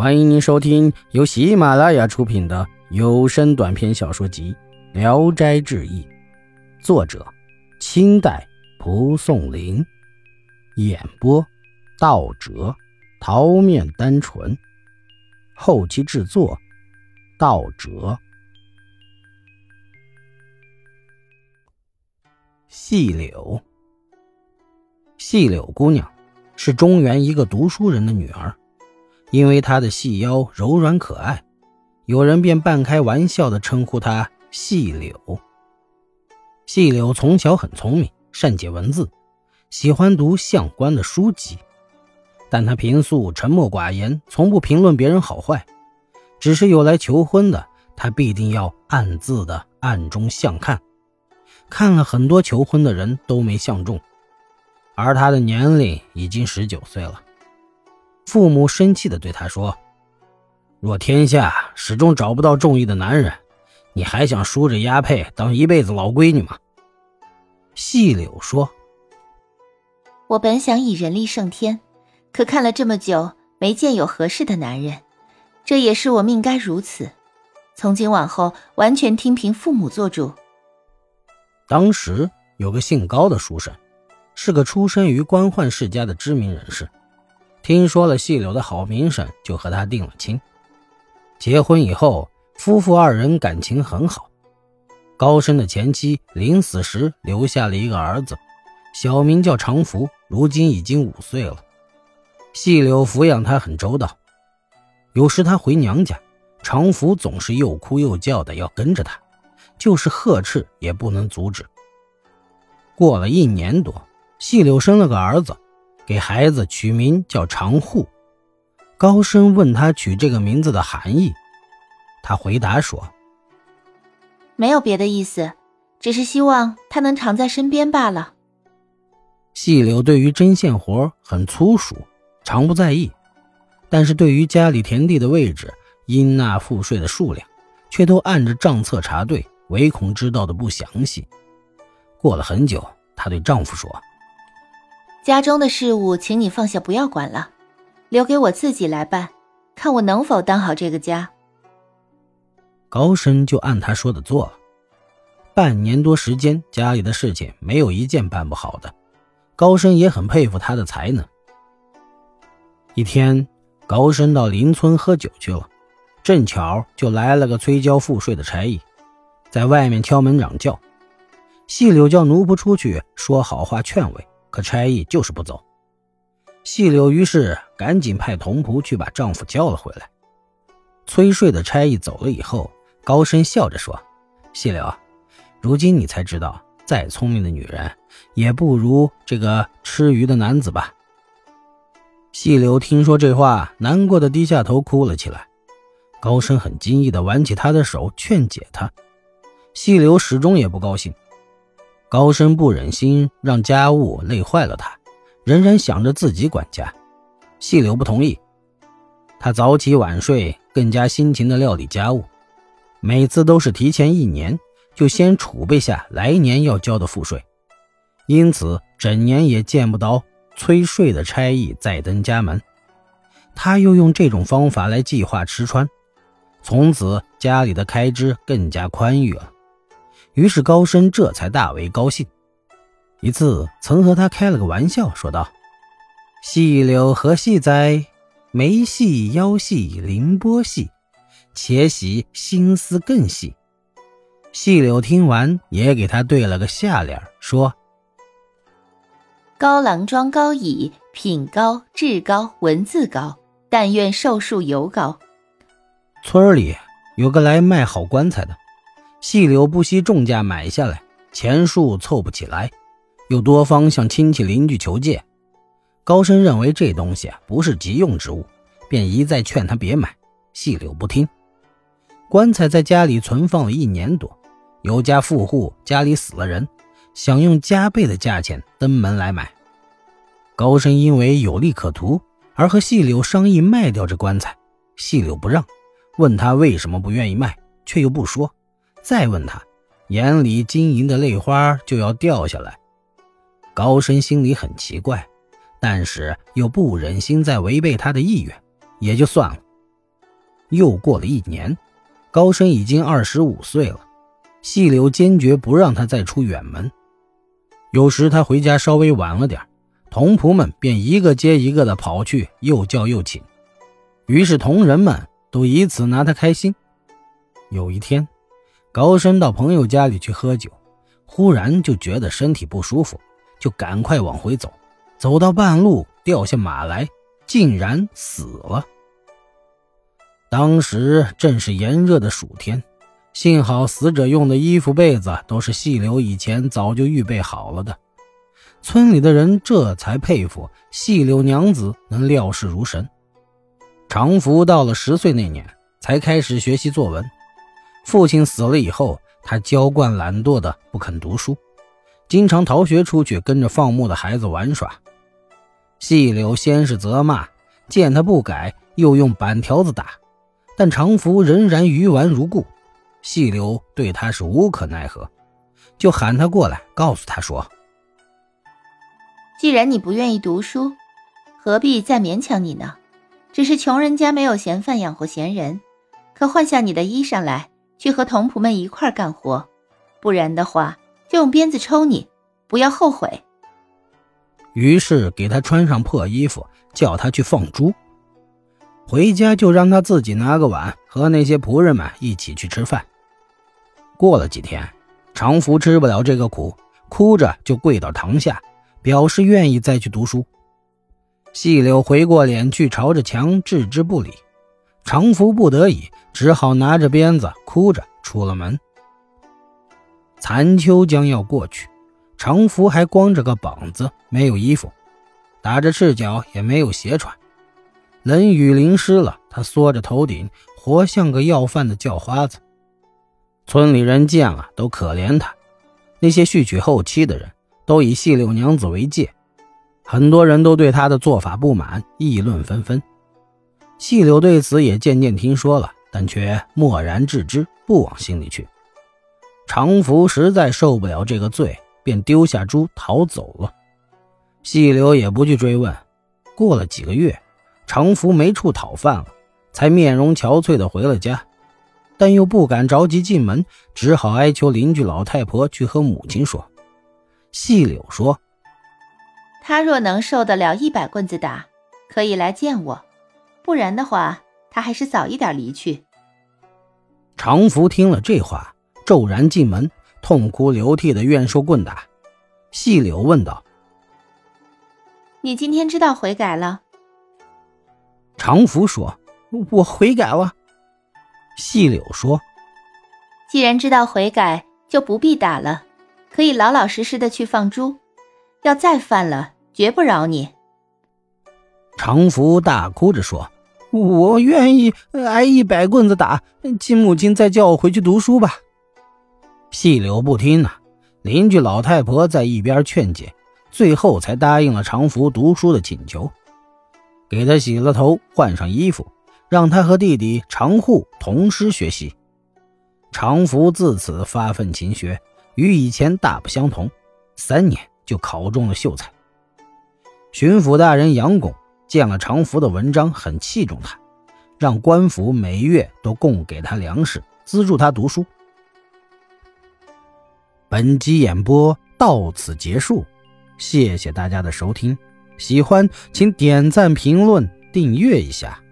欢迎您收听由喜马拉雅出品的有声短篇小说集《聊斋志异》，作者：清代蒲松龄，演播：道哲、桃面单纯，后期制作：道哲。细柳，细柳姑娘是中原一个读书人的女儿。因为她的细腰柔软可爱，有人便半开玩笑地称呼她“细柳”。细柳从小很聪明，善解文字，喜欢读相关的书籍。但她平素沉默寡言，从不评论别人好坏。只是有来求婚的，她必定要暗自的暗中相看。看了很多求婚的人都没相中，而她的年龄已经十九岁了。父母生气地对他说：“若天下始终找不到中意的男人，你还想梳着丫配当一辈子老闺女吗？”细柳说：“我本想以人力胜天，可看了这么久，没见有合适的男人，这也是我命该如此。从今往后，完全听凭父母做主。”当时有个姓高的书生，是个出身于官宦世家的知名人士。听说了细柳的好名声，就和他定了亲。结婚以后，夫妇二人感情很好。高升的前妻临死时留下了一个儿子，小名叫长福，如今已经五岁了。细柳抚养他很周到，有时他回娘家，长福总是又哭又叫的要跟着他，就是呵斥也不能阻止。过了一年多，细柳生了个儿子。给孩子取名叫长护。高深问他取这个名字的含义，他回答说：“没有别的意思，只是希望他能常在身边罢了。”细柳对于针线活很粗熟，常不在意；但是对于家里田地的位置、应纳赋税的数量，却都按着账册查对，唯恐知道的不详细。过了很久，她对丈夫说。家中的事务，请你放下，不要管了，留给我自己来办，看我能否当好这个家。高升就按他说的做了，半年多时间，家里的事情没有一件办不好的。高升也很佩服他的才能。一天，高升到邻村喝酒去了，正巧就来了个催交赋税的差役，在外面敲门嚷叫。细柳叫奴仆出去说好话劝慰。可差役就是不走，细柳于是赶紧派童仆去把丈夫叫了回来。催税的差役走了以后，高深笑着说：“细柳，如今你才知道，再聪明的女人也不如这个吃鱼的男子吧？”细柳听说这话，难过的低下头哭了起来。高升很惊异的挽起她的手劝解她，细柳始终也不高兴。高升不忍心让家务累坏了他，仍然想着自己管家。细柳不同意，他早起晚睡，更加辛勤的料理家务，每次都是提前一年就先储备下来年要交的赋税，因此整年也见不到催税的差役再登家门。他又用这种方法来计划吃穿，从此家里的开支更加宽裕了。于是高深这才大为高兴。一次，曾和他开了个玩笑，说道：“细柳何细哉？眉细腰细凌波细，且喜心思更细。”细柳听完，也给他对了个下联，说：“高郎庄高乙，品高志高文字高，但愿寿数犹高。”村里有个来卖好棺材的。细柳不惜重价买下来，钱数凑不起来，又多方向亲戚邻居求借。高升认为这东西不是急用之物，便一再劝他别买。细柳不听。棺材在家里存放了一年多，有家富户家里死了人，想用加倍的价钱登门来买。高升因为有利可图，而和细柳商议卖掉这棺材。细柳不让，问他为什么不愿意卖，却又不说。再问他，眼里晶莹的泪花就要掉下来。高升心里很奇怪，但是又不忍心再违背他的意愿，也就算了。又过了一年，高升已经二十五岁了。细柳坚决不让他再出远门。有时他回家稍微晚了点，童仆们便一个接一个的跑去，又叫又请。于是同人们都以此拿他开心。有一天，高升到朋友家里去喝酒，忽然就觉得身体不舒服，就赶快往回走。走到半路，掉下马来，竟然死了。当时正是炎热的暑天，幸好死者用的衣服被子都是细柳以前早就预备好了的。村里的人这才佩服细柳娘子能料事如神。常福到了十岁那年才开始学习作文，父亲死了以后，他娇惯懒惰的不肯读书，经常逃学出去跟着放牧的孩子玩耍。细柳先是责骂，见他不改，又用板条子打，但长福仍然鱼顽如故。细柳对他是无可奈何，就喊他过来，告诉他说：“既然你不愿意读书，何必再勉强你呢？只是穷人家没有闲饭养活闲人，可换下你的衣裳来，去和童仆们一块干活，不然的话，就用鞭子抽你，不要后悔。”于是给他穿上破衣服，叫他去放猪。回家就让他自己拿个碗，和那些仆人们一起去吃饭。过了几天，常福吃不了这个苦，哭着就跪到堂下，表示愿意再去读书。细柳回过脸去，朝着墙置之不理。常福不得已，只好拿着鞭子，哭着出了门。残秋将要过去。常福还光着个膀子，没有衣服，打着赤脚，也没有鞋穿。冷雨淋湿了他，缩着头顶，活像个要饭的叫花子。村里人见了都可怜他，那些续娶后妻的人都以细柳娘子为戒，很多人都对他的做法不满，议论纷纷。细柳对此也渐渐听说了，但却默然置之，不往心里去。常福实在受不了这个罪。便丢下猪逃走了，细柳也不去追问。过了几个月，常福没处讨饭了，才面容憔悴的回了家，但又不敢着急进门，只好哀求邻居老太婆去和母亲说。细柳说：“他若能受得了一百棍子打，可以来见我；不然的话，他还是早一点离去。”常福听了这话，骤然进门。痛哭流涕的怨受棍打，细柳问道：“你今天知道悔改了？”常福说：“我悔改了。”细柳说：“既然知道悔改，就不必打了，可以老老实实的去放猪。要再犯了，绝不饶你。”常福大哭着说：“我愿意挨一百棍子打，请母亲再叫我回去读书吧。”细柳不听呐，邻居老太婆在一边劝解，最后才答应了常福读书的请求，给他洗了头，换上衣服，让他和弟弟常护同师学习。常福自此发奋勤学，与以前大不相同，三年就考中了秀才。巡抚大人杨拱见了常福的文章，很器重他，让官府每月都供给他粮食，资助他读书。本集演播到此结束，谢谢大家的收听，喜欢请点赞、评论、订阅一下。